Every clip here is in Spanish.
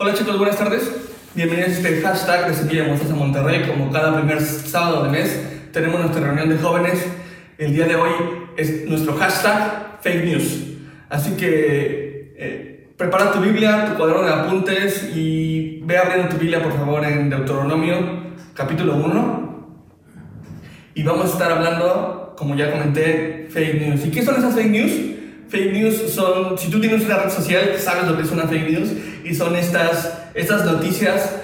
Hola chicos, buenas tardes. Bienvenidos a este hashtag de Sevilla Mostras a Monterrey. Como cada primer sábado de mes, tenemos nuestra reunión de jóvenes. El día de hoy es nuestro hashtag fake news. Así que eh, prepara tu Biblia, tu cuaderno de apuntes y ve abriendo tu Biblia por favor en Deuteronomio capítulo 1. Y vamos a estar hablando, como ya comenté, fake news. ¿Y qué son esas fake news? Fake news son, si tú tienes una red social, sabes lo que es una fake news y son estas, estas noticias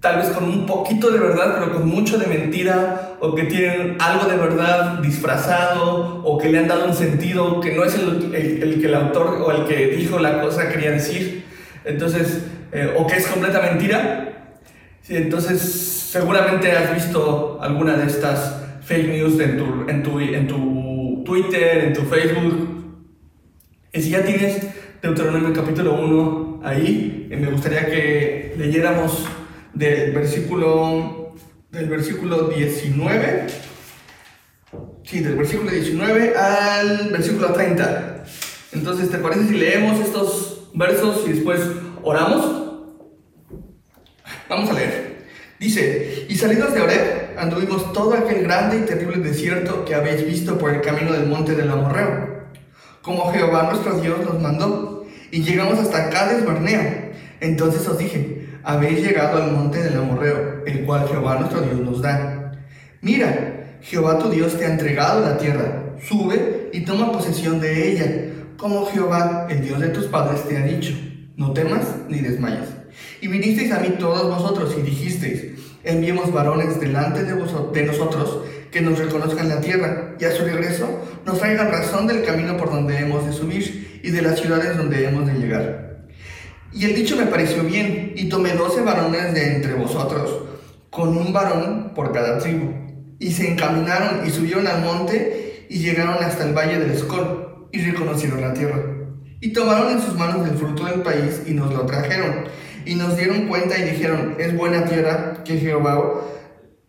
tal vez con un poquito de verdad, pero con mucho de mentira, o que tienen algo de verdad disfrazado, o que le han dado un sentido que no es el, el, que el autor o el que dijo la cosa quería decir. Entonces, eh, o que es completa mentira. Entonces, seguramente has visto alguna de estas fake news en tu, en tu, en tu Twitter, en tu Facebook, y si ya tienes Deuteronomio capítulo 1 ahí, me gustaría que leyéramos del versículo, del versículo 19, sí, del versículo 19 al versículo 30. Entonces, ¿te parece si leemos estos versos y después oramos? Vamos a leer. Dice, y salidos de Oreb, anduvimos todo aquel grande y terrible desierto que habéis visto por el camino del monte del Amorreo como Jehová nuestro Dios nos mandó, y llegamos hasta Cades Barnea. Entonces os dije, habéis llegado al monte del Amorreo, el cual Jehová nuestro Dios nos da. Mira, Jehová tu Dios te ha entregado la tierra, sube y toma posesión de ella, como Jehová, el Dios de tus padres, te ha dicho. No temas ni desmayes. Y vinisteis a mí todos vosotros y dijisteis, enviemos varones delante de, vosotros, de nosotros que nos reconozcan la tierra y a su regreso nos traigan razón del camino por donde hemos de subir y de las ciudades donde hemos de llegar. Y el dicho me pareció bien y tomé doce varones de entre vosotros, con un varón por cada tribu. Y se encaminaron y subieron al monte y llegaron hasta el valle del Escol y reconocieron la tierra. Y tomaron en sus manos el fruto del país y nos lo trajeron. Y nos dieron cuenta y dijeron, es buena tierra que Jehová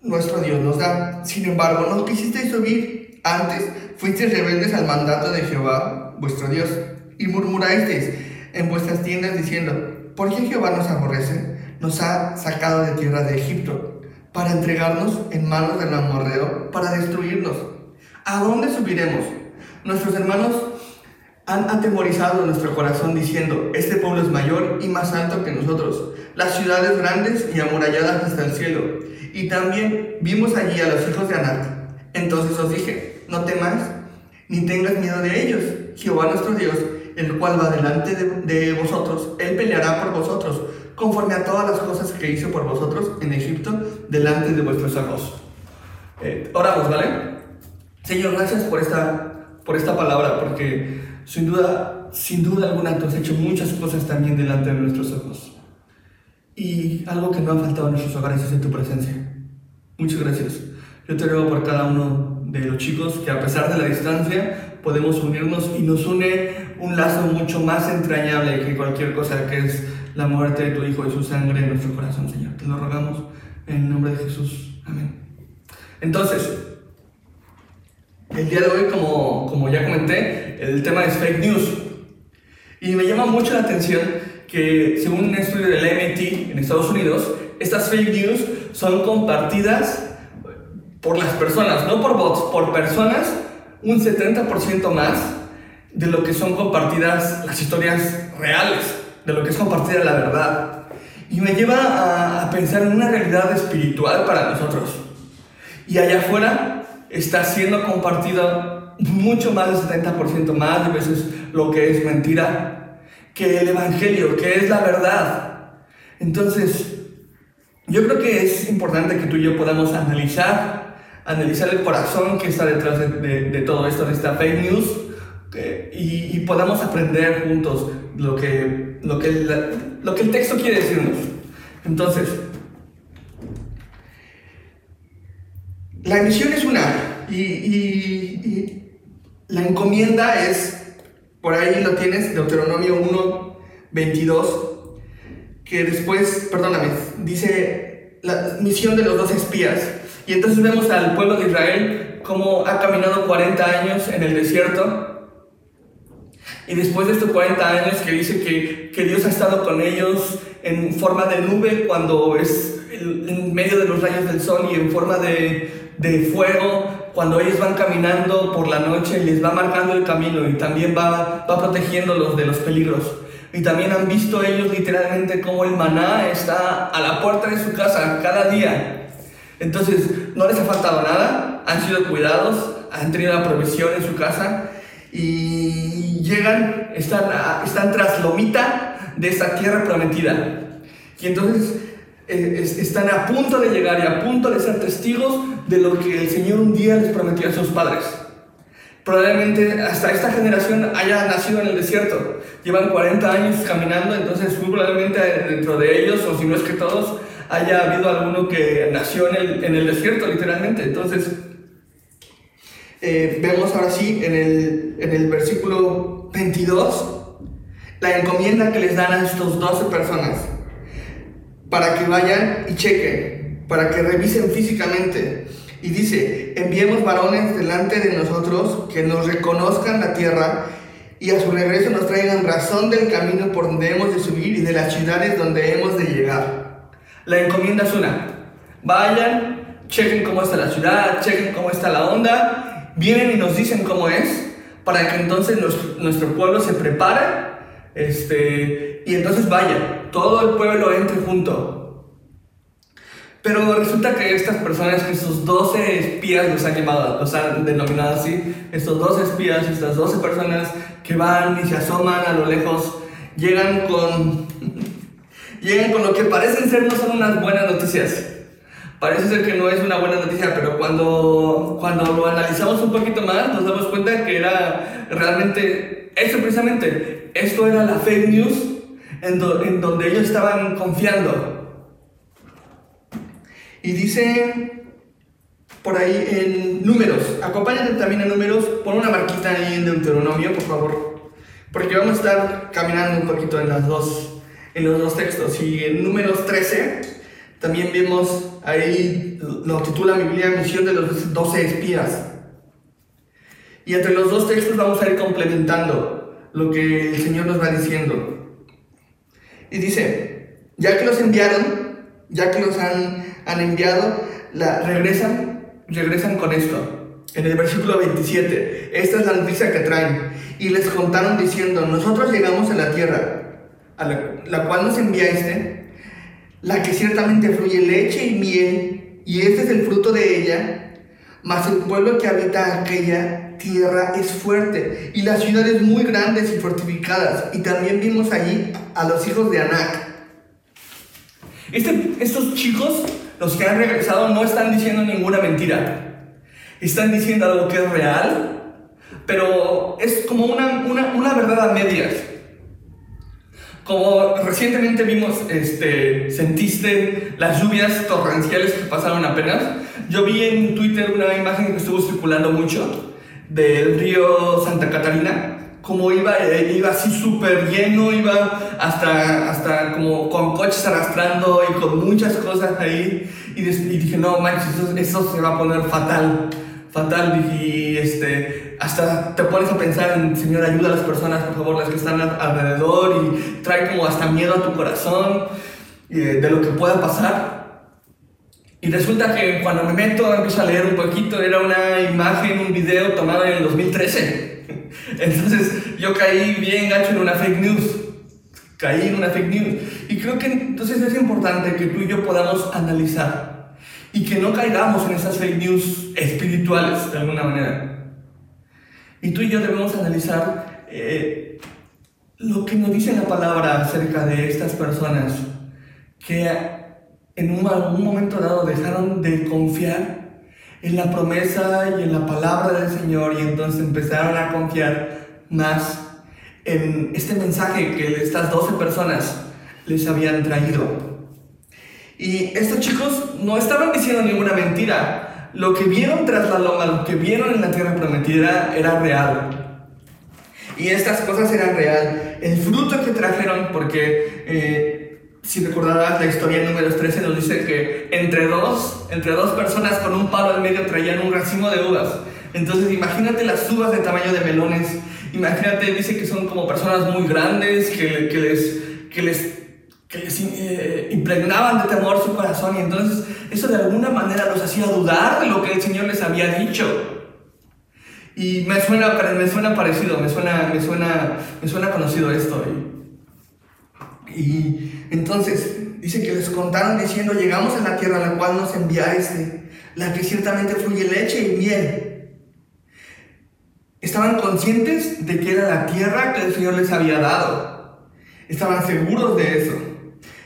nuestro Dios nos da. Sin embargo, no quisisteis subir antes, fuisteis rebeldes al mandato de Jehová, vuestro Dios, y murmurasteis en vuestras tiendas diciendo, ¿por qué Jehová nos aborrece? Nos ha sacado de tierra de Egipto, para entregarnos en manos del amorreo, para destruirnos. ¿A dónde subiremos? Nuestros hermanos han atemorizado nuestro corazón diciendo, este pueblo es mayor y más alto que nosotros, las ciudades grandes y amuralladas hasta el cielo y también vimos allí a los hijos de Anac. Entonces os dije, no temas, ni tengas miedo de ellos. Jehová nuestro Dios, el cual va delante de, vosotros, Él peleará por vosotros, conforme a todas las cosas que hizo por vosotros en Egipto, delante de vuestros ojos. Eh, oramos, ¿vale? Señor, gracias por esta, por esta palabra, porque sin duda, sin duda alguna tú has hecho muchas cosas también delante de nuestros ojos. Y algo que no ha faltado en nuestros hogares es en tu presencia. Muchas gracias. Yo te ruego por cada uno de los chicos que a pesar de la distancia podemos unirnos y nos une un lazo mucho más entrañable que cualquier cosa que es la muerte de tu Hijo y su sangre en nuestro corazón, Señor. Te lo rogamos en el nombre de Jesús. Amén. Entonces, el día de hoy, como, como ya comenté, el tema es fake news. Y me llama mucho la atención que según un estudio del MIT en Estados Unidos, estas fake news son compartidas por las personas, no por bots, por personas, un 70% más de lo que son compartidas las historias reales, de lo que es compartida la verdad. Y me lleva a, pensar en una realidad espiritual para nosotros. Y allá afuera está siendo compartida mucho más del 70% más de veces lo que es mentira que el Evangelio, que es la verdad. Entonces, yo creo que es importante que tú y yo podamos analizar, analizar el corazón que está detrás de, todo esto, de esta fake news, y, podamos aprender juntos lo que, lo, que lo que el texto quiere decirnos. Entonces, la misión es una, y, y la encomienda es por ahí lo tienes, Deuteronomio 1, 22, que después, perdóname, dice la misión de los dos espías. Y entonces vemos al pueblo de Israel cómo ha caminado 40 años en el desierto. Y después de estos 40 años que dice que, que Dios ha estado con ellos en forma de nube cuando es en medio de los rayos del sol y en forma de, de fuego cuando ellos van caminando por la noche les va marcando el camino y también va, va protegiéndolos de los peligros. Y también han visto ellos literalmente cómo el maná está a la puerta de su casa cada día. Entonces, no les ha faltado nada, han sido cuidados, han tenido la provisión en su casa y llegan, están, están tras lomita de esta tierra prometida. Y entonces eh, están a punto de llegar y a punto de ser testigos de lo que el Señor un día les prometió a sus padres. Probablemente hasta esta generación haya nacido en el desierto. Llevan 40 años caminando, entonces muy probablemente dentro de ellos, o si no es que todos, haya habido alguno que nació en el, en el desierto, literalmente. Entonces, eh, vemos ahora sí en el, en el versículo 22 la encomienda que les dan a estos 12 personas para que vayan y chequen, para que revisen físicamente. Y dice, enviemos varones delante de nosotros que nos reconozcan la tierra y a su regreso nos traigan razón del camino por donde hemos de subir y de las ciudades donde hemos de llegar. La encomienda es una. Vayan, chequen cómo está la ciudad, chequen cómo está la onda, vienen y nos dicen cómo es, para que entonces nuestro pueblo se prepare este, y entonces vaya, todo el pueblo entre junto. Pero resulta que estas personas, esos 12 espías los han llamado, los han denominado así, estos 12 espías, estas 12 personas que van y se asoman a lo lejos, llegan con, llegan con lo que parecen ser no son unas buenas noticias. Parece ser que no es una buena noticia, pero cuando, cuando lo analizamos un poquito más, nos damos cuenta que era realmente eso precisamente. Esto era la fake news en, en donde ellos estaban confiando. Y dice por ahí en números, acompáñate también en números, pon una marquita ahí en Deuteronomio, por favor, porque vamos a estar caminando un poquito en, las dos, en los dos textos. Y en números 13 también vemos ahí, lo titula mi Biblia, Misión de los 12 espías. Y entre los dos textos vamos a ir complementando lo que el Señor nos va diciendo. Y dice, ya que los enviaron, ya que los han, han enviado, regresan, regresan con esto. En el versículo 27, esta es la noticia que traen. Y les contaron diciendo, nosotros llegamos a la tierra, a la, la cual nos enviaste, la que ciertamente fluye leche y miel, y este es el fruto de ella, mas el pueblo que habita aquella tierra es fuerte y las ciudades muy grandes y fortificadas. Y también vimos allí a los hijos de Anac. Este, estos chicos, los que han regresado, no están diciendo ninguna mentira. Están diciendo algo que es real, pero es como una, una, una verdad a medias. Como recientemente vimos, este, sentiste las lluvias torrenciales que pasaron apenas. Yo vi en Twitter una imagen que estuvo circulando mucho del río Santa Catarina, como iba, eh, iba así súper lleno, iba hasta, hasta como con coches arrastrando y con muchas cosas ahí. Y, dije, no manches, eso, se va a poner fatal, fatal. Y este, hasta te pones a pensar en, Señor, ayuda a las personas, por favor, las que están alrededor, y trae como hasta miedo a tu corazón eh, de lo que pueda pasar. Y resulta que cuando me meto, empiezo a leer un poquito, era una imagen, un video tomado en el 2013. Entonces yo caí bien gacho en una fake news. Caí en una fake news. Y creo que entonces es importante que tú y yo podamos analizar y que no caigamos en esas fake news espirituales de alguna manera. Y tú y yo debemos analizar eh, lo que nos dice la palabra acerca de estas personas que en un, momento dado dejaron de confiar en la promesa y en la palabra del Señor y entonces empezaron a confiar más en este mensaje que estas 12 personas les habían traído. Y estos chicos no estaban diciendo ninguna mentira. Lo que vieron tras la loma, lo que vieron en la tierra prometida era real. Y estas cosas eran real. El fruto que trajeron, porque eh, si recordarás la historia en números 13 nos dice que entre dos, entre dos personas con un palo en medio traían un racimo de uvas. Entonces imagínate las uvas de tamaño de melones imagínate, dice que son como personas muy grandes, que les, que les, eh, impregnaban de temor su corazón y entonces eso de alguna manera los hacía dudar de lo que el Señor les había dicho. Y me suena, me suena parecido, me suena, me suena, me suena conocido esto. Y, y entonces dice que les contaron diciendo, llegamos a la tierra a la cual nos enviaste, la que ciertamente fluye leche y miel. Estaban conscientes de que era la tierra que el Señor les había dado. Estaban seguros de eso.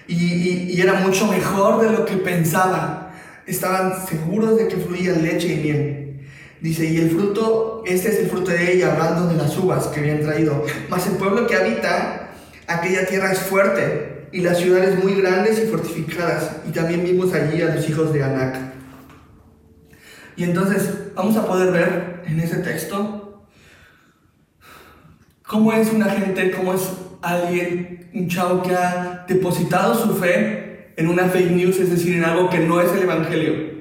Y, era mucho mejor de lo que pensaban. Estaban seguros de que fluía leche y miel. Dice, y el fruto, este es el fruto de ella, hablando de las uvas que habían traído. Mas el pueblo que habita aquella tierra es fuerte, y las ciudades muy grandes y fortificadas. Y también vimos allí a los hijos de Anac. Y entonces vamos a poder ver en ese texto cómo es una gente, cómo es alguien, un chavo que ha depositado su fe en una fake news, es decir, en algo que no es el Evangelio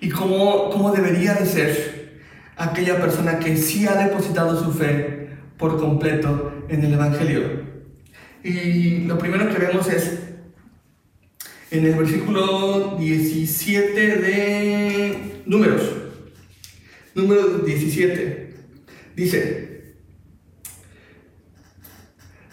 y cómo, cómo debería de ser aquella persona que sí ha depositado su fe por completo en el Evangelio. Y lo primero que vemos es en el versículo 17 de Números. Número 17. Dice,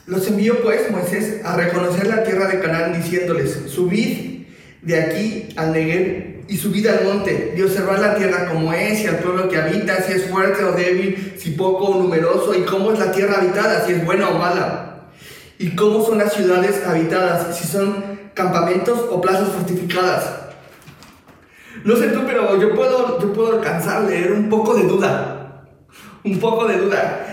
los envió pues Moisés a reconocer la tierra de Canaán diciéndoles, subid de aquí al Negev y subid al monte y observar la tierra como es y al pueblo que habita, si es fuerte o débil, si poco o numeroso, y cómo es la tierra habitada, si es buena o mala, y cómo son las ciudades habitadas, si son campamentos o plazas fortificadas. No sé tú, pero yo puedo, yo puedo alcanzar un poco de duda, un poco de duda.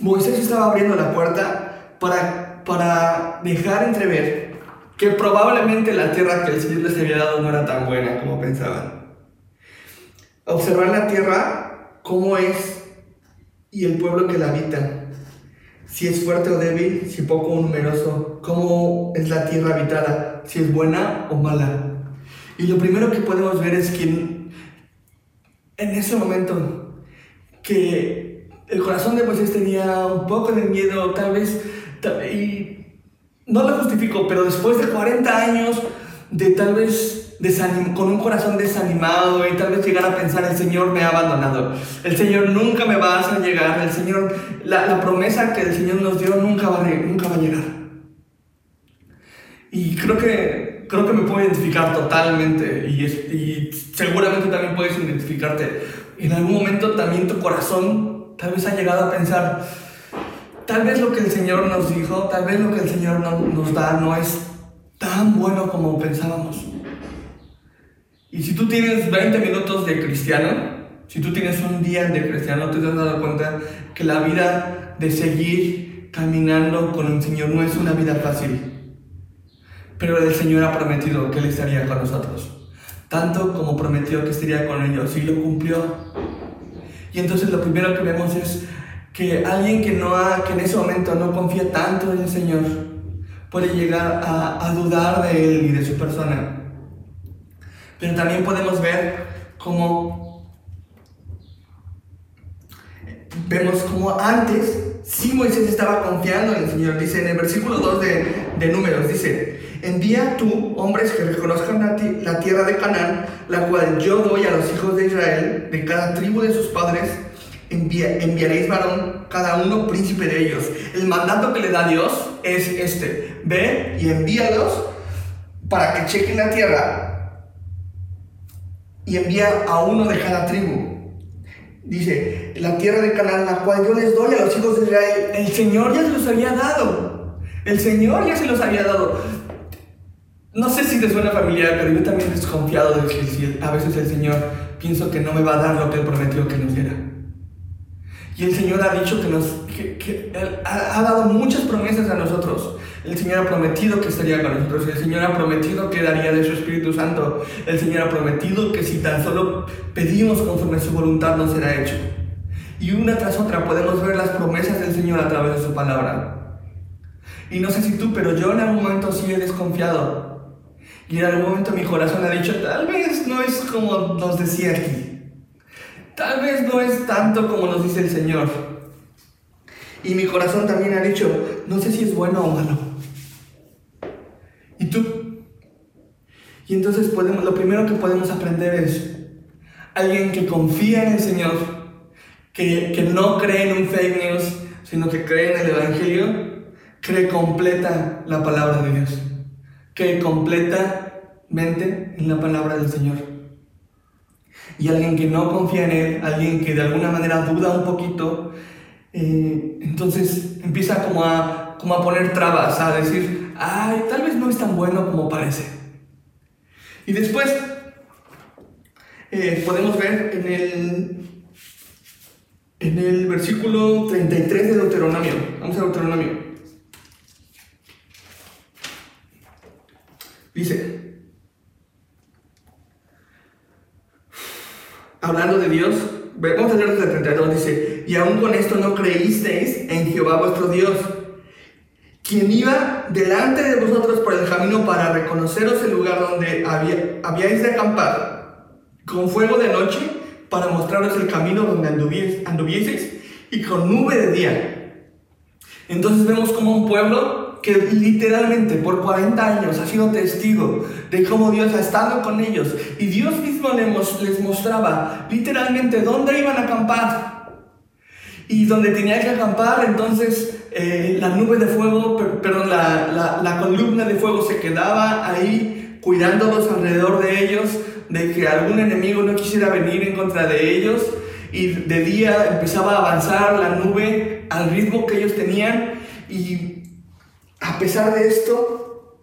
Moisés estaba abriendo la puerta para, para dejar entrever que probablemente la tierra que el Señor les había dado no era tan buena como pensaban. Observar la tierra, cómo es y el pueblo que la habita, si es fuerte o débil, si poco o numeroso, cómo es la tierra habitada, si es buena o mala. Y lo primero que podemos ver es que en ese momento que el corazón de Moisés tenía un poco de miedo, tal vez, y no lo justifico, pero después de 40 años de tal vez con un corazón desanimado y tal vez llegar a pensar, el Señor me ha abandonado, el Señor nunca me va a hacer llegar, el Señor, la, promesa que el Señor nos dio nunca va, nunca va a llegar. Y creo que, creo que me puedo identificar totalmente y, y seguramente también puedes identificarte. En algún momento también tu corazón tal vez ha llegado a pensar, tal vez lo que el Señor nos dijo, tal vez lo que el Señor nos da no es tan bueno como pensábamos. Y si tú tienes 20 minutos de cristiano, si tú tienes un día de cristiano, te has dado cuenta que la vida de seguir caminando con el Señor no es una vida fácil. Pero el Señor ha prometido que Él estaría con nosotros. Tanto como prometió que estaría con ellos y lo cumplió. Y entonces lo primero que vemos es que alguien que, no ha, que en ese momento no confía tanto en el Señor puede llegar a, a dudar de Él y de su persona. Pero también podemos ver cómo vemos como antes sí Moisés estaba confiando en el Señor. Dice en el versículo 2 de, de Números, dice, envía tú hombres que reconozcan la, tierra de Canaán, la cual yo doy a los hijos de Israel, de cada tribu de sus padres, enviaréis varón cada uno príncipe de ellos. El mandato que le da Dios es este, ve y envíalos para que chequen la tierra y envía a uno de cada tribu. Dice, la tierra de Canaán, la cual yo les doy a los hijos de Israel, el Señor ya se los había dado. El Señor ya se los había dado. No sé si te suena familiar, pero yo también desconfiado de que a veces el Señor pienso que no me va a dar lo que Él prometió que nos diera. Y el Señor ha dicho que nos que, ha, dado muchas promesas a nosotros. El Señor ha prometido que estaría con nosotros. El Señor ha prometido que daría de su Espíritu Santo. El Señor ha prometido que si tan solo pedimos conforme a su voluntad nos será hecho. Y una tras otra podemos ver las promesas del Señor a través de su palabra. Y no sé si tú, pero yo en algún momento sí he desconfiado. Y en algún momento mi corazón ha dicho, tal vez no es como nos decía aquí. tal vez no es tanto como nos dice el Señor. Y mi corazón también ha dicho, no sé si es bueno o malo. ¿Y tú? Y entonces lo primero que podemos aprender es alguien que confía en el Señor, que, que no cree en un fake news, sino que cree en el Evangelio, cree completa la palabra de Dios, cree completamente en la palabra del Señor. Y alguien que no confía en Él, alguien que de alguna manera duda un poquito, eh, entonces empieza como a, como a poner trabas, a decir, ay, tal vez no es tan bueno como parece. Y después eh, podemos ver en el, en el versículo 33 de Deuteronomio. Vamos a Deuteronomio. Dice, hablando de Dios, vamos a leer el 32, dice, y aún con esto no creísteis en Jehová vuestro Dios, quien iba delante de vosotros por el camino para reconoceros el lugar donde había, habíais de acampar, con fuego de noche, para mostraros el camino donde anduvieseis, y con nube de día. Entonces vemos como un pueblo que literalmente por 40 años ha sido testigo de cómo Dios ha estado con ellos y Dios mismo les mostraba literalmente dónde iban a acampar y donde tenían que acampar entonces eh, la nube de fuego, perdón, la, la columna de fuego se quedaba ahí cuidándolos alrededor de ellos de que algún enemigo no quisiera venir en contra de ellos y de día empezaba a avanzar la nube al ritmo que ellos tenían y a pesar de esto,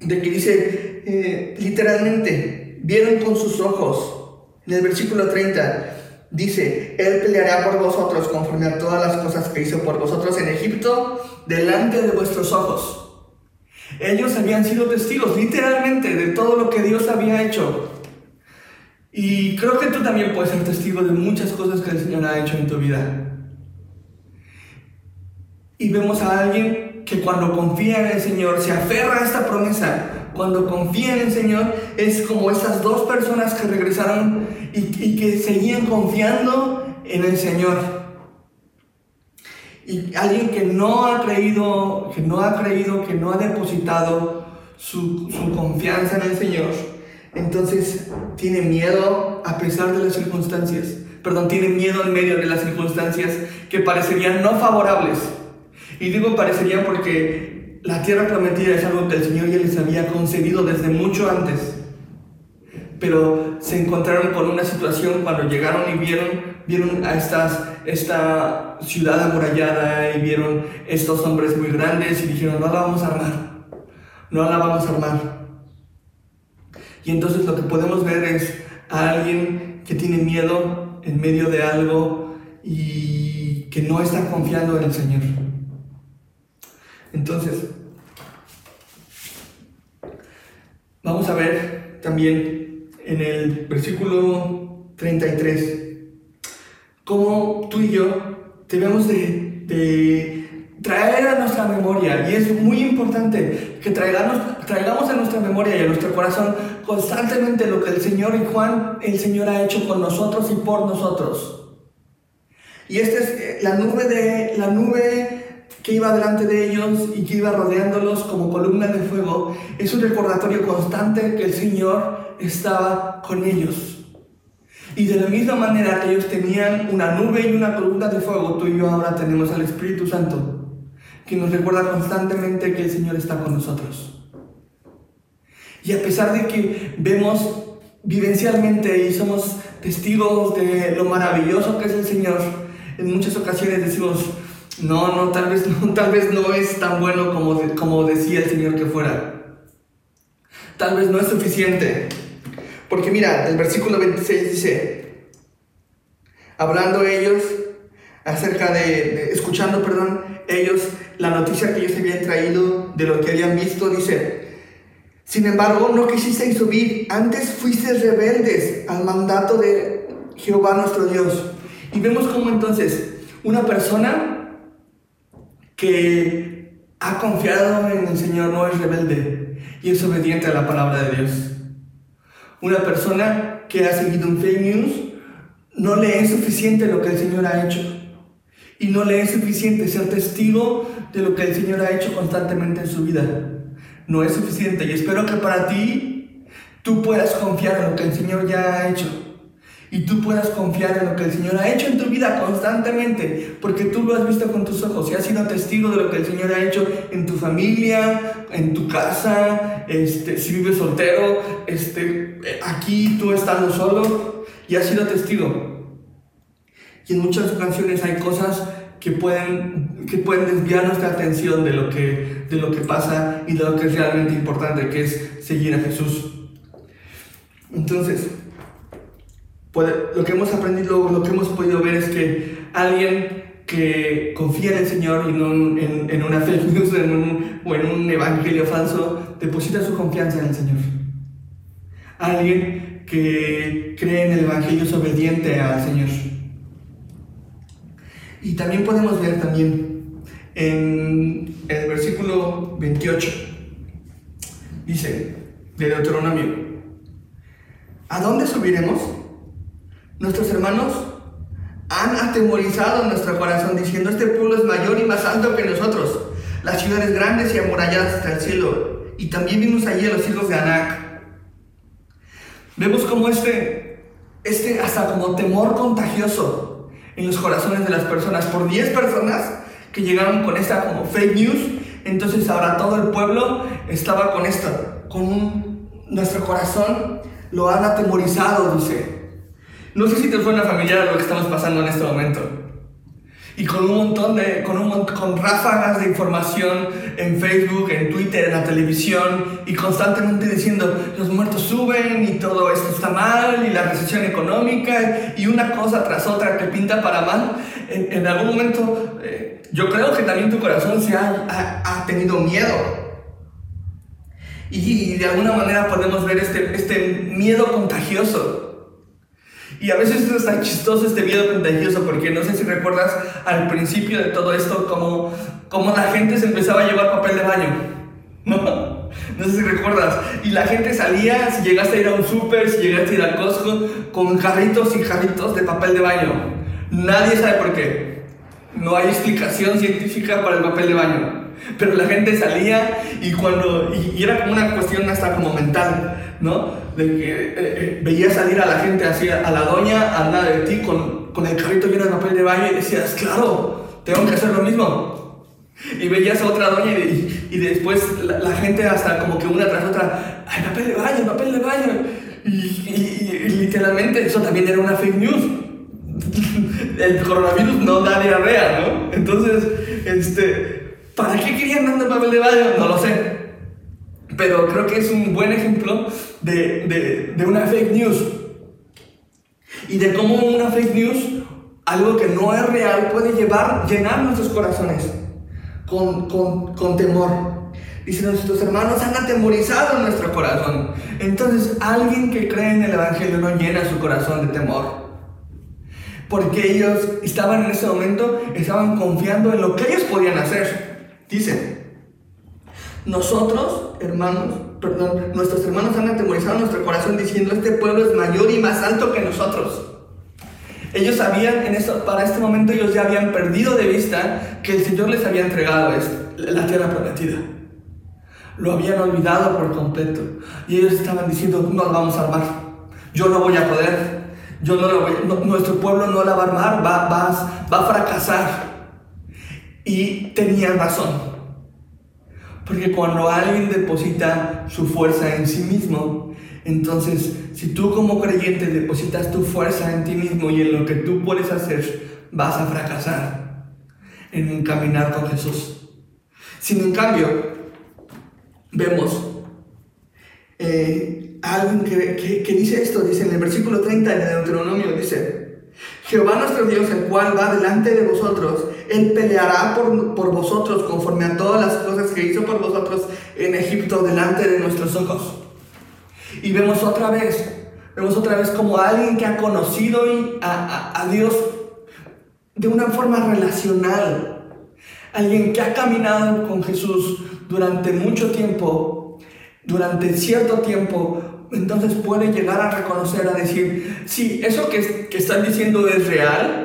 de que dice eh, literalmente, vieron con sus ojos, en el versículo 30, dice, Él peleará por vosotros conforme a todas las cosas que hizo por vosotros en Egipto, delante de vuestros ojos. Ellos habían sido testigos literalmente de todo lo que Dios había hecho. Y creo que tú también puedes ser testigo de muchas cosas que el Señor ha hecho en tu vida. Y vemos a alguien que cuando confía en el Señor, se aferra a esta promesa, cuando confía en el Señor, es como esas dos personas que regresaron y, que seguían confiando en el Señor. Y alguien que no ha creído, que no ha creído, que no ha depositado su, su confianza en el Señor, entonces tiene miedo a pesar de las circunstancias. Perdón, tiene miedo en medio de las circunstancias que parecerían no favorables. Y digo parecería porque la tierra prometida es algo que el Señor ya les había concedido desde mucho antes. Pero se encontraron con una situación cuando llegaron y vieron, vieron a esta ciudad amurallada y vieron estos hombres muy grandes y dijeron, no la vamos a armar, no la vamos a armar. Y entonces lo que podemos ver es a alguien que tiene miedo en medio de algo y que no está confiando en el Señor. Entonces, vamos a ver también en el versículo 33 cómo tú y yo debemos de, de traer a nuestra memoria, y es muy importante que traigamos, traigamos a nuestra memoria y a nuestro corazón constantemente lo que el Señor y Juan, el Señor ha hecho con nosotros y por nosotros. Y esta es la nube de la nube que iba delante de ellos y que iba rodeándolos como columna de fuego, es un recordatorio constante que el Señor estaba con ellos. Y de la misma manera que ellos tenían una nube y una columna de fuego, tú y yo ahora tenemos al Espíritu Santo, que nos recuerda constantemente que el Señor está con nosotros. Y a pesar de que vemos vivencialmente y somos testigos de lo maravilloso que es el Señor, en muchas ocasiones decimos, no, no, tal vez no, tal vez no es tan bueno como, como decía el Señor que fuera. Tal vez no es suficiente. Porque mira, el versículo 26 dice, hablando ellos acerca de, escuchando, perdón, ellos la noticia que ellos habían traído de lo que habían visto, dice, sin embargo, no quisisteis subir, antes fuisteis rebeldes al mandato de Jehová nuestro Dios. Y vemos cómo entonces una persona que ha confiado en el Señor no es rebelde y es obediente a la palabra de Dios. Una persona que ha seguido un fake news no le es suficiente lo que el Señor ha hecho. Y no le es suficiente ser testigo de lo que el Señor ha hecho constantemente en su vida. No es suficiente. Y espero que para ti tú puedas confiar en lo que el Señor ya ha hecho. Y tú puedas confiar en lo que el Señor ha hecho en tu vida constantemente. Porque tú lo has visto con tus ojos y has sido testigo de lo que el Señor ha hecho en tu familia, en tu casa, este, si vives soltero, este, aquí tú estando solo. Y has sido testigo. Y en muchas ocasiones hay cosas que pueden, que pueden desviar nuestra atención de lo, que, de lo que pasa y de lo que es realmente importante, que es seguir a Jesús. Entonces, lo que hemos aprendido, lo que hemos podido ver es que alguien que confía en el Señor y no en, una fake news o en un evangelio falso, deposita su confianza en el Señor. Alguien que cree en el evangelio es obediente al Señor. Y también podemos ver también en el versículo 28, dice, de Deuteronomio, ¿a dónde subiremos? Nuestros hermanos han atemorizado nuestro corazón diciendo, este pueblo es mayor y más alto que nosotros, las ciudades grandes y amuralladas hasta el cielo. Y también vimos allí a los hijos de Anac. Vemos como este, este hasta como temor contagioso en los corazones de las personas por 10 personas que llegaron con esta como fake news. Entonces ahora todo el pueblo estaba con esto, con nuestro corazón lo han atemorizado, dice. No sé si te suena familiar lo que estamos pasando en este momento. Y con un montón de, con, un, con ráfagas de información en Facebook, en Twitter, en la televisión y constantemente diciendo los muertos suben y todo esto está mal y la recesión económica y una cosa tras otra que pinta para mal, en, algún momento eh, yo creo que también tu corazón se ha, ha, tenido miedo. Y, de alguna manera podemos ver este, este miedo contagioso y a veces es tan chistoso este miedo contagioso porque no sé si recuerdas al principio de todo esto como, como la gente se empezaba a llevar papel de baño. ¿No? No sé si recuerdas. Y la gente salía, si llegaste a ir a un súper, si llegaste a ir al Costco, con jarritos y jarritos de papel de baño. Nadie sabe por qué. No hay explicación científica para el papel de baño. Pero la gente salía y cuando... Y, era como una cuestión hasta como mental, ¿no? De que eh, eh, veías salir a la gente así, a la doña al lado de ti con, con el carrito lleno de papel de baño y decías, claro, tengo que hacer lo mismo. Y veías a otra doña y, y después la, gente hasta como que una tras otra, ¡ay, papel de baño, papel de baño! Y, y, literalmente eso también era una fake news. El coronavirus no da diarrea, ¿no? Entonces, este, ¿Para qué querían tanto papel de baño? No lo sé. Pero creo que es un buen ejemplo de, de, una fake news. Y de cómo una fake news, algo que no es real, puede llevar, llenar nuestros corazones con, con, con temor. Nuestros hermanos han atemorizado nuestro corazón. Entonces, alguien que cree en el Evangelio no llena su corazón de temor. Porque ellos estaban en ese momento, estaban confiando en lo que ellos podían hacer. Dice, nosotros, hermanos, perdón, nuestros hermanos han atemorizado nuestro corazón diciendo, este pueblo es mayor y más alto que nosotros. Ellos sabían, en eso, para este momento ellos ya habían perdido de vista que el Señor les había entregado la tierra prometida. Lo habían olvidado por completo. Y ellos estaban diciendo, no vamos a armar. Yo no voy a poder. Yo no, lo voy, nuestro pueblo no la va a armar, va, va, va a fracasar. Y tenían razón. Porque cuando alguien deposita su fuerza en sí mismo, entonces si tú como creyente depositas tu fuerza en ti mismo y en lo que tú puedes hacer, vas a fracasar en caminar con Jesús. Sin en cambio, vemos eh, alguien que, que, dice esto, dice en el versículo 30 de Deuteronomio, dice, Jehová nuestro Dios, el cual va delante de vosotros, Él peleará por, por, vosotros conforme a todas las cosas que hizo por vosotros en Egipto delante de nuestros ojos. Y vemos otra vez, vemos otra vez como alguien que ha conocido a, a Dios de una forma relacional, alguien que ha caminado con Jesús durante mucho tiempo, durante cierto tiempo, entonces puede llegar a reconocer, a decir, sí, eso que, que están diciendo es real,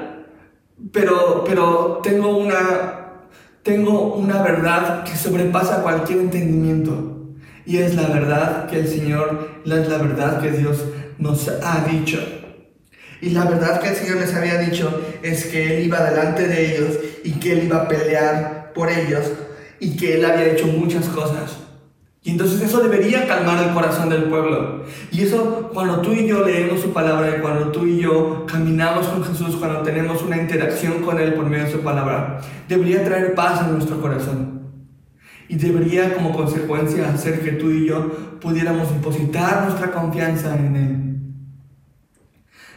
pero, pero tengo, una, tengo una verdad que sobrepasa cualquier entendimiento. Y es la verdad que el Señor, es la verdad que Dios nos ha dicho. Y la verdad que el Señor les había dicho es que Él iba delante de ellos y que Él iba a pelear por ellos y que Él había hecho muchas cosas. Y entonces eso debería calmar el corazón del pueblo. Y eso cuando tú y yo leemos su palabra y cuando tú y yo caminamos con Jesús, cuando tenemos una interacción con Él por medio de su palabra, debería traer paz en nuestro corazón. Y debería como consecuencia hacer que tú y yo pudiéramos depositar nuestra confianza en Él.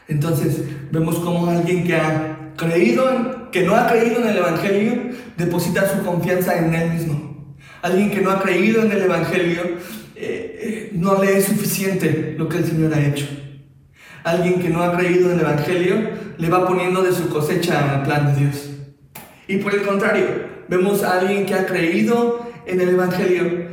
Entonces vemos como alguien que ha creído, que no ha creído en el Evangelio, deposita su confianza en Él mismo. Alguien que no ha creído en el Evangelio, eh, eh, no le es suficiente lo que el Señor ha hecho. Alguien que no ha creído en el Evangelio, le va poniendo de su cosecha al plan de Dios. Y por el contrario, vemos a alguien que ha creído en el Evangelio,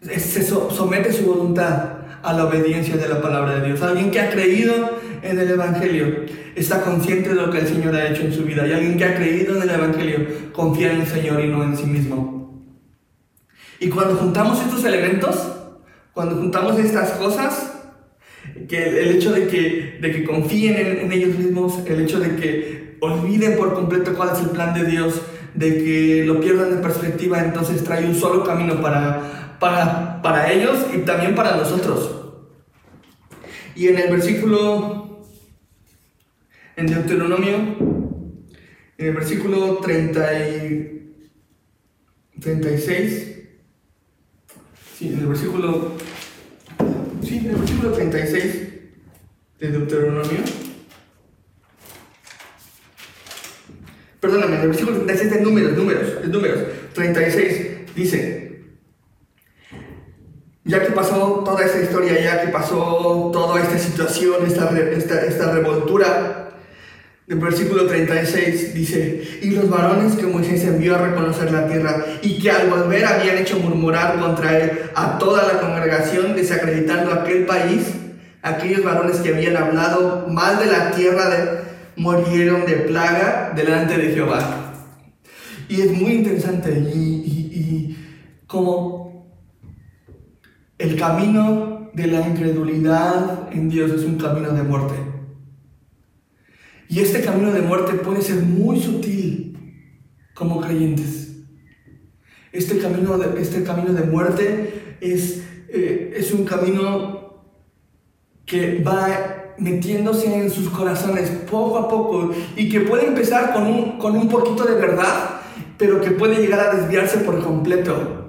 se somete su voluntad a la obediencia de la palabra de Dios. Alguien que ha creído en el Evangelio está consciente de lo que el Señor ha hecho en su vida. Y alguien que ha creído en el Evangelio confía en el Señor y no en sí mismo. Y cuando juntamos estos elementos, cuando juntamos estas cosas, que el hecho de que, de que confíen en, ellos mismos, el hecho de que olviden por completo cuál es el plan de Dios, de que lo pierdan de perspectiva, entonces trae un solo camino para, para, para ellos y también para nosotros. Y en el versículo, en Deuteronomio, en el versículo 30 y 36, Sí, en el versículo, sí, en el versículo 36 de Deuteronomio. Perdóname, en el versículo 36 de números, números, de números, 36, dice, ya que pasó toda esta historia, ya que pasó toda esta situación, esta, esta, esta revoltura, el versículo 36 dice, y los varones que Moisés envió a reconocer la tierra y que al volver habían hecho murmurar contra él a toda la congregación, desacreditando aquel país, aquellos varones que habían hablado mal de la tierra de, murieron de plaga delante de Jehová. Y es muy interesante y, y, y como el camino de la incredulidad en Dios es un camino de muerte. Y este camino de muerte puede ser muy sutil como creyentes. Este camino de, este camino de muerte es, eh, es un camino que va metiéndose en sus corazones poco a poco y que puede empezar con un, con un poquito de verdad, pero que puede llegar a desviarse por completo.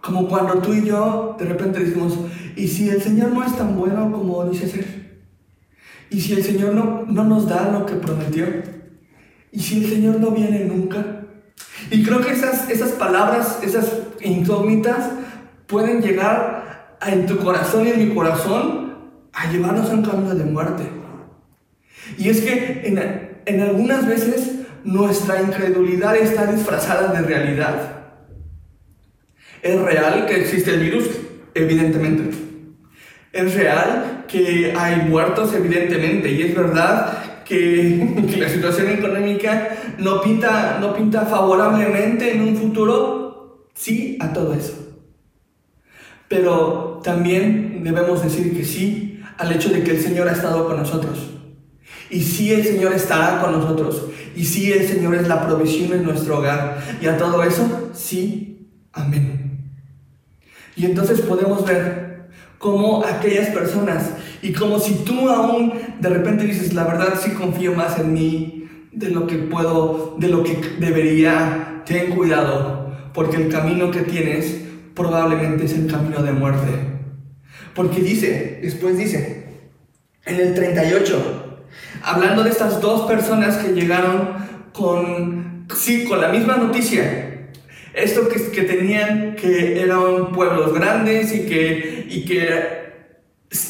Como cuando tú y yo de repente decimos, ¿y si el Señor no es tan bueno como dice ser? ¿Y si el Señor no, no nos da lo que prometió? ¿Y si el Señor no viene nunca? Y creo que esas, esas palabras, esas incógnitas pueden llegar en tu corazón y en mi corazón a llevarnos a un camino de muerte. Y es que en, en algunas veces nuestra incredulidad está disfrazada de realidad. Es real que existe el virus, evidentemente. Es real que hay muertos, evidentemente, y es verdad que, la situación económica no pinta, no pinta favorablemente en un futuro, sí, a todo eso. Pero también debemos decir que sí al hecho de que el Señor ha estado con nosotros. Y sí el Señor estará con nosotros. Y sí el Señor es la provisión en nuestro hogar. Y a todo eso, sí, amén. Y entonces podemos ver como aquellas personas y como si tú aún de repente dices, la verdad sí confío más en mí de lo que puedo, de lo que debería, ten cuidado, porque el camino que tienes probablemente es el camino de muerte. Porque dice, después dice, en el 38, hablando de estas dos personas que llegaron con, sí, con la misma noticia, esto que, que tenían que eran pueblos grandes y que, y que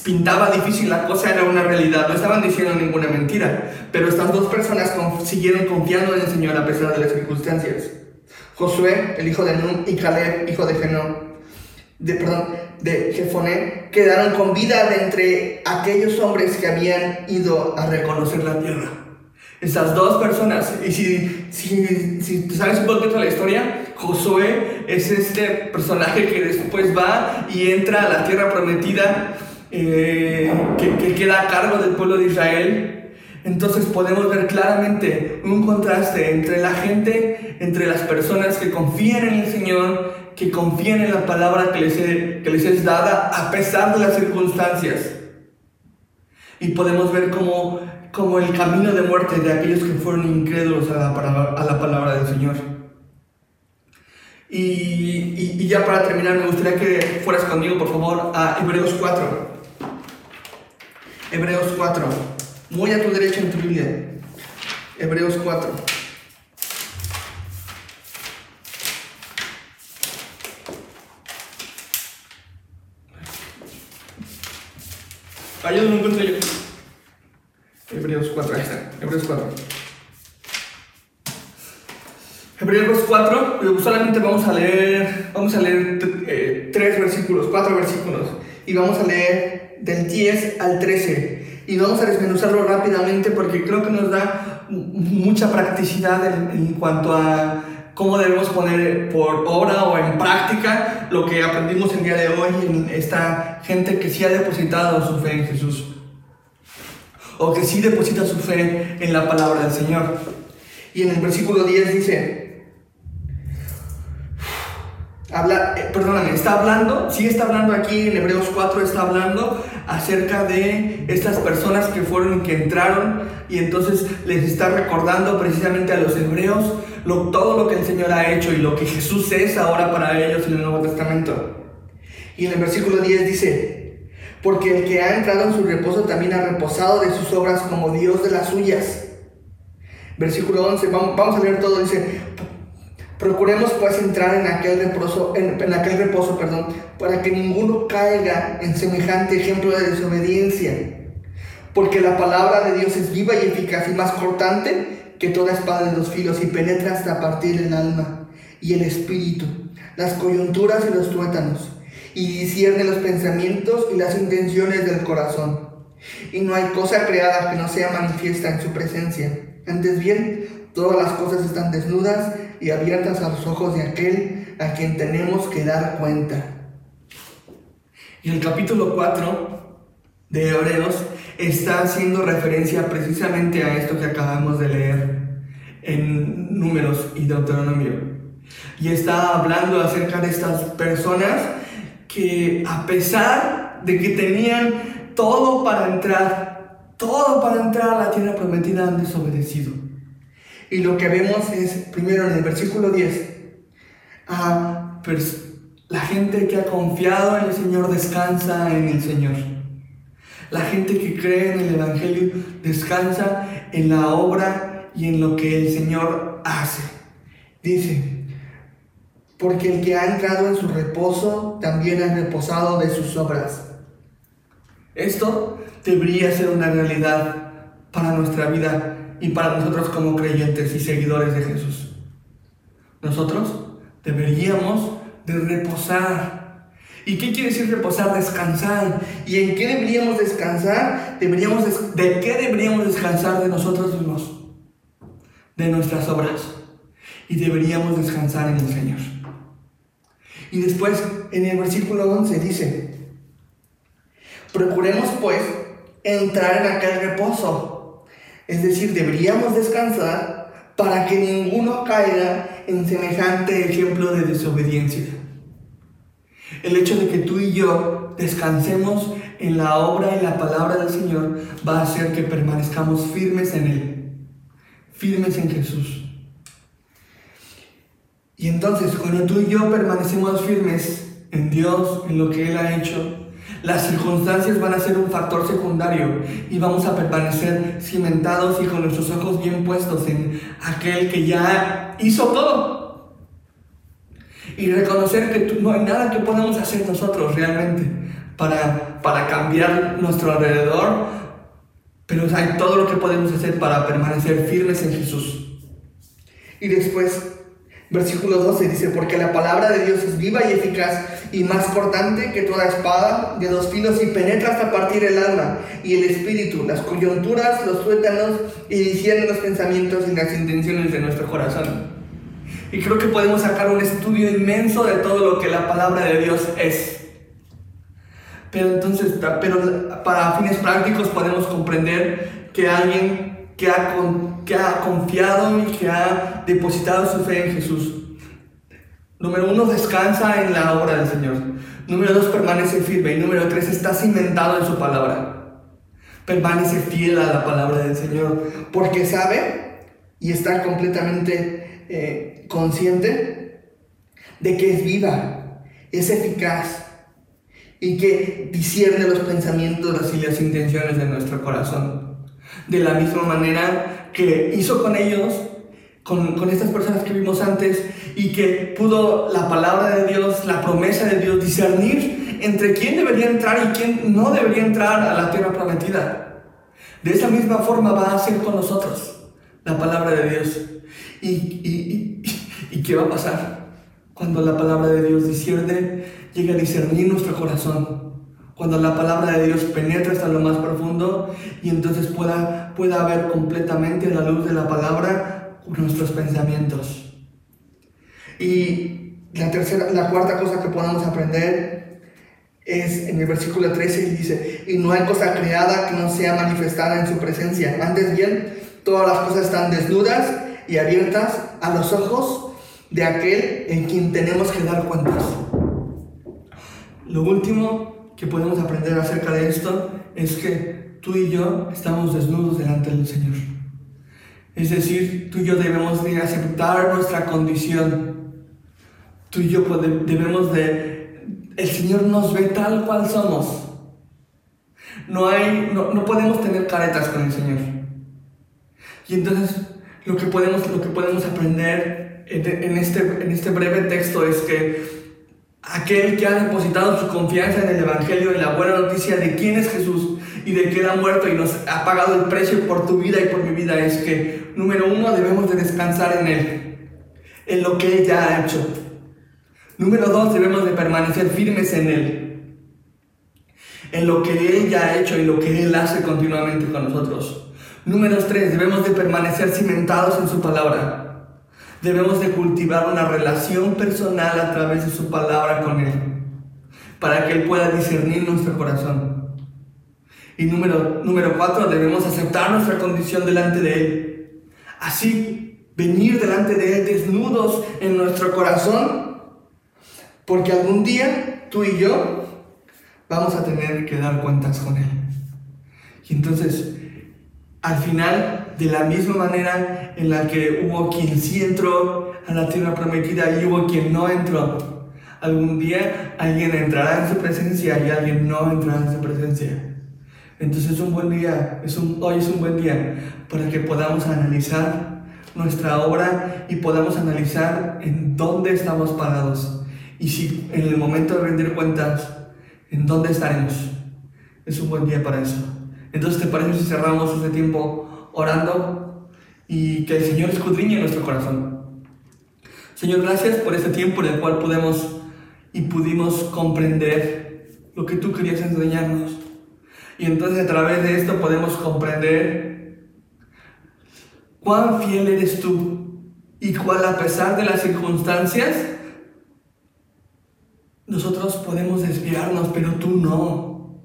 pintaba difícil la cosa era una realidad, no estaban diciendo ninguna mentira, pero estas dos personas siguieron confiando en el Señor a pesar de las circunstancias. Josué, el hijo de Nun, y Caleb, hijo de Genón. de, perdón, de Jefoné quedaron con vida de entre aquellos hombres que habían ido a reconocer la tierra. Estas dos personas, y si, si, si sabes un poquito la historia, Josué es este personaje que después va y entra a la tierra prometida, eh, que, que queda a cargo del pueblo de Israel. Entonces podemos ver claramente un contraste entre la gente, entre las personas que confían en el Señor, que confían en la palabra que les, que les es dada a pesar de las circunstancias. Y podemos ver como, como el camino de muerte de aquellos que fueron incrédulos a la, a la palabra del Señor. Y, y, y, ya para terminar, me gustaría que fueras conmigo, por favor, a Hebreos 4. Hebreos 4. Muy a tu derecha en tu Biblia. Hebreos 4. Ahí no encuentro yo. Hebreos 4, ahí está. Hebreos 4. Hebreos 4, solamente vamos a leer, vamos a leer eh, tres versículos, cuatro versículos, y vamos a leer del 10 al 13. Y vamos a desmenuzarlo rápidamente porque creo que nos da mucha practicidad en, en cuanto a cómo debemos poner por obra o en práctica lo que aprendimos el día de hoy en esta gente que sí ha depositado su fe en Jesús. O que sí deposita su fe en la palabra del Señor. Y en el versículo 10 dice, eh, perdóname, está hablando, sí está hablando aquí en Hebreos 4, está hablando acerca de estas personas que fueron que entraron y entonces les está recordando precisamente a los hebreos todo lo que el Señor ha hecho y lo que Jesús es ahora para ellos en el Nuevo Testamento. Y en el versículo 10 dice, porque el que ha entrado en su reposo también ha reposado de sus obras como Dios de las suyas. Versículo 11, vamos, vamos a leer todo, dice, procuremos pues entrar en aquel reposo, en, aquel reposo, perdón, para que ninguno caiga en semejante ejemplo de desobediencia. Porque la palabra de Dios es viva y eficaz y más cortante que toda espada de dos filos y penetra hasta partir el alma y el espíritu, las coyunturas y los tuétanos, y discierne los pensamientos y las intenciones del corazón. Y no hay cosa creada que no sea manifiesta en su presencia. Antes bien, todas las cosas están desnudas y abiertas a los ojos de aquel a quien tenemos que dar cuenta. Y el capítulo 4 de Hebreos está haciendo referencia precisamente a esto que acabamos de leer en Números y Deuteronomio. Y está hablando acerca de estas personas que a pesar de que tenían todo para entrar, todo para entrar a la tierra prometida, han desobedecido. Y lo que vemos es, primero en el versículo 10, a la gente que ha confiado en el Señor descansa en el Señor. La gente que cree en el Evangelio descansa en la obra y en lo que el Señor hace. Dice, porque el que ha entrado en su reposo también ha reposado de sus obras. Esto debería ser una realidad para nuestra vida y para nosotros como creyentes y seguidores de Jesús. Nosotros deberíamos de reposar ¿Y qué quiere decir reposar? Descansar. ¿Y en qué deberíamos descansar? Deberíamos ¿De qué deberíamos descansar de nosotros mismos? De nuestras obras. Y deberíamos descansar en el Señor. Y después, en el versículo 11 dice, procuremos pues entrar en aquel reposo. Es decir, deberíamos descansar para que ninguno caiga en semejante ejemplo de desobediencia. El hecho de que tú y yo descansemos en la obra y la palabra del Señor va a hacer que permanezcamos firmes en Él, firmes en Jesús. Y entonces, cuando tú y yo permanecemos firmes en Dios, en lo que Él ha hecho, las circunstancias van a ser un factor secundario y vamos a permanecer cimentados y con nuestros ojos bien puestos en aquel que ya hizo todo y reconocer que no hay nada que podamos hacer nosotros realmente para, para cambiar nuestro alrededor, pero hay todo lo que podemos hacer para permanecer firmes en Jesús. Y después Versículo 12 dice, porque la palabra de Dios es viva y eficaz y más cortante que toda espada de dos filos y penetra hasta partir el alma y el espíritu, las coyunturas, los tuétanos y discierne los pensamientos y las intenciones de nuestro corazón. Y creo que podemos sacar un estudio inmenso de todo lo que la palabra de Dios es. Pero entonces, pero para fines prácticos podemos comprender que alguien que ha, que ha confiado y que ha depositado su fe en Jesús, número uno, descansa en la obra del Señor. Número dos, permanece firme. Y número tres, está cimentado en su palabra. Permanece fiel a la palabra del Señor. Porque sabe y está completamente eh, consciente de que es viva, es eficaz y que discierne los pensamientos y las intenciones de nuestro corazón. De la misma manera que hizo con ellos, con, con, estas personas que vimos antes, y que pudo la palabra de Dios, la promesa de Dios, discernir entre quién debería entrar y quién no debería entrar a la tierra prometida. De esa misma forma va a ser con nosotros la palabra de Dios. ¿Y, y, y, qué va a pasar? Cuando la palabra de Dios discierne llegue a discernir nuestro corazón. Cuando la palabra de Dios penetra hasta lo más profundo y entonces pueda, pueda ver completamente la luz de la palabra nuestros pensamientos. Y la tercera, la cuarta cosa que podemos aprender es en el versículo 13 y dice, y no hay cosa creada que no sea manifestada en su presencia. Antes bien, todas las cosas están desnudas y abiertas a los ojos de aquel en quien tenemos que dar cuentas. Lo último que podemos aprender acerca de esto es que tú y yo estamos desnudos delante del Señor. Es decir, tú y yo debemos de aceptar nuestra condición. Tú y yo debemos de... El Señor nos ve tal cual somos. No, hay, no, podemos tener caretas con el Señor. Y entonces lo que podemos, lo que podemos aprender en este, en este breve texto es que aquel que ha depositado su confianza en el Evangelio, en la buena noticia de quién es Jesús y de que ha muerto y nos ha pagado el precio por tu vida y por mi vida, es que, número uno, debemos de descansar en Él, en lo que Él ya ha hecho. Número dos, debemos de permanecer firmes en Él, en lo que Él ya ha hecho y lo que Él hace continuamente con nosotros. Número tres, debemos de permanecer cimentados en su palabra. Debemos de cultivar una relación personal a través de su palabra con Él, para que Él pueda discernir nuestro corazón. Y número, número cuatro, debemos aceptar nuestra condición delante de Él. Así, venir delante de Él desnudos en nuestro corazón, porque algún día tú y yo vamos a tener que dar cuentas con Él. Y entonces, al final, de la misma manera en la que hubo quien sí entró a la tierra prometida y hubo quien no entró, algún día alguien entrará en su presencia y alguien no entrará en su presencia. Entonces es un buen día, es un, hoy es un buen día para que podamos analizar nuestra obra y podamos analizar en dónde estamos parados y si en el momento de rendir cuentas, en dónde estaremos. Es un buen día para eso. Entonces, ¿te parece si cerramos este tiempo orando y que el Señor escudriñe nuestro corazón? Señor, gracias por este tiempo en el cual podemos y pudimos comprender lo que tú querías enseñarnos. Y entonces a través de esto podemos comprender cuán fiel eres tú y cuál a pesar de las circunstancias, nosotros podemos desviarnos, pero tú no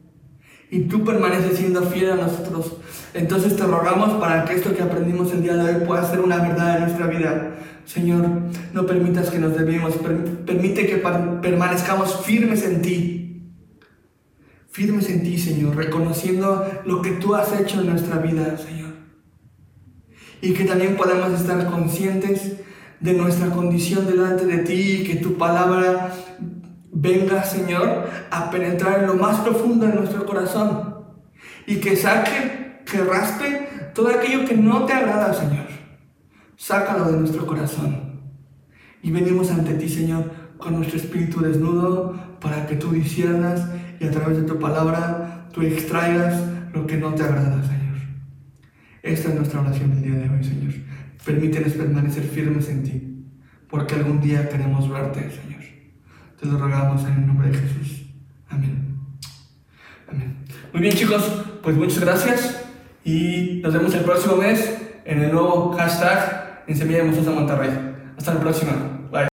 y tú permaneces siendo fiel a nosotros. Entonces te rogamos para que esto que aprendimos el día de hoy pueda ser una verdad en nuestra vida. Señor, no permitas que nos debemos, permite que permanezcamos firmes en ti. Firmes en ti, Señor, reconociendo lo que tú has hecho en nuestra vida, Señor. Y que también podamos estar conscientes de nuestra condición delante de ti y que tu palabra venga, Señor, a penetrar en lo más profundo de nuestro corazón y que saque, que raspe todo aquello que no te agrada, Señor. Sácalo de nuestro corazón. Y venimos ante ti, Señor, con nuestro espíritu desnudo para que tú disiernas y a través de tu palabra tú extraigas lo que no te agrada, Señor. Esta es nuestra oración el día de hoy, Señor. Permítenos permanecer firmes en ti. porque algún día queremos verte, Señor. Te lo rogamos en el nombre de Jesús. Amén. Amén. Muy bien, chicos, pues muchas gracias y nos vemos el próximo mes en el nuevo hashtag en Semilla de Monterrey. Hasta la próxima.